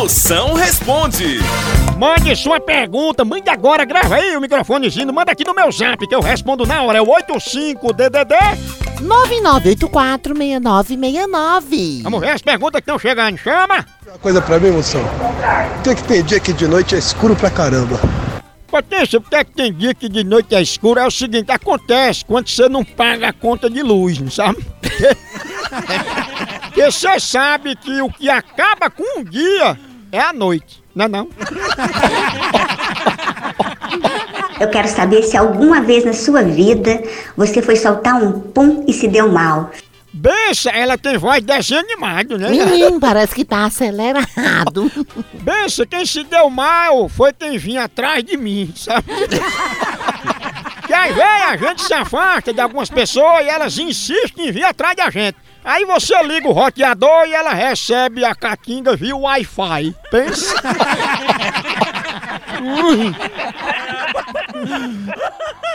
Moção responde. Mande sua pergunta, mande agora, grava aí o microfonezinho, manda aqui no meu zap que eu respondo na hora, é o 85DDD. 99846969. Vamos ver as perguntas que estão chegando, chama! Uma coisa pra mim, moção. Por que, que tem dia que de noite é escuro pra caramba? Potência, porque é que tem dia que de noite é escuro? É o seguinte, acontece quando você não paga a conta de luz, não sabe? Porque você sabe que o que acaba com um dia é a noite, não é não? Eu quero saber se alguma vez na sua vida você foi soltar um pum e se deu mal. Bença, ela tem voz de desenho animado, né? Menino, parece que tá acelerado. Bença, quem se deu mal foi quem vinha atrás de mim, sabe? que aí vem, a gente se afasta de algumas pessoas e elas insistem em vir atrás da gente. Aí você liga o roteador e ela recebe a caquinga via Wi-Fi. Pensa?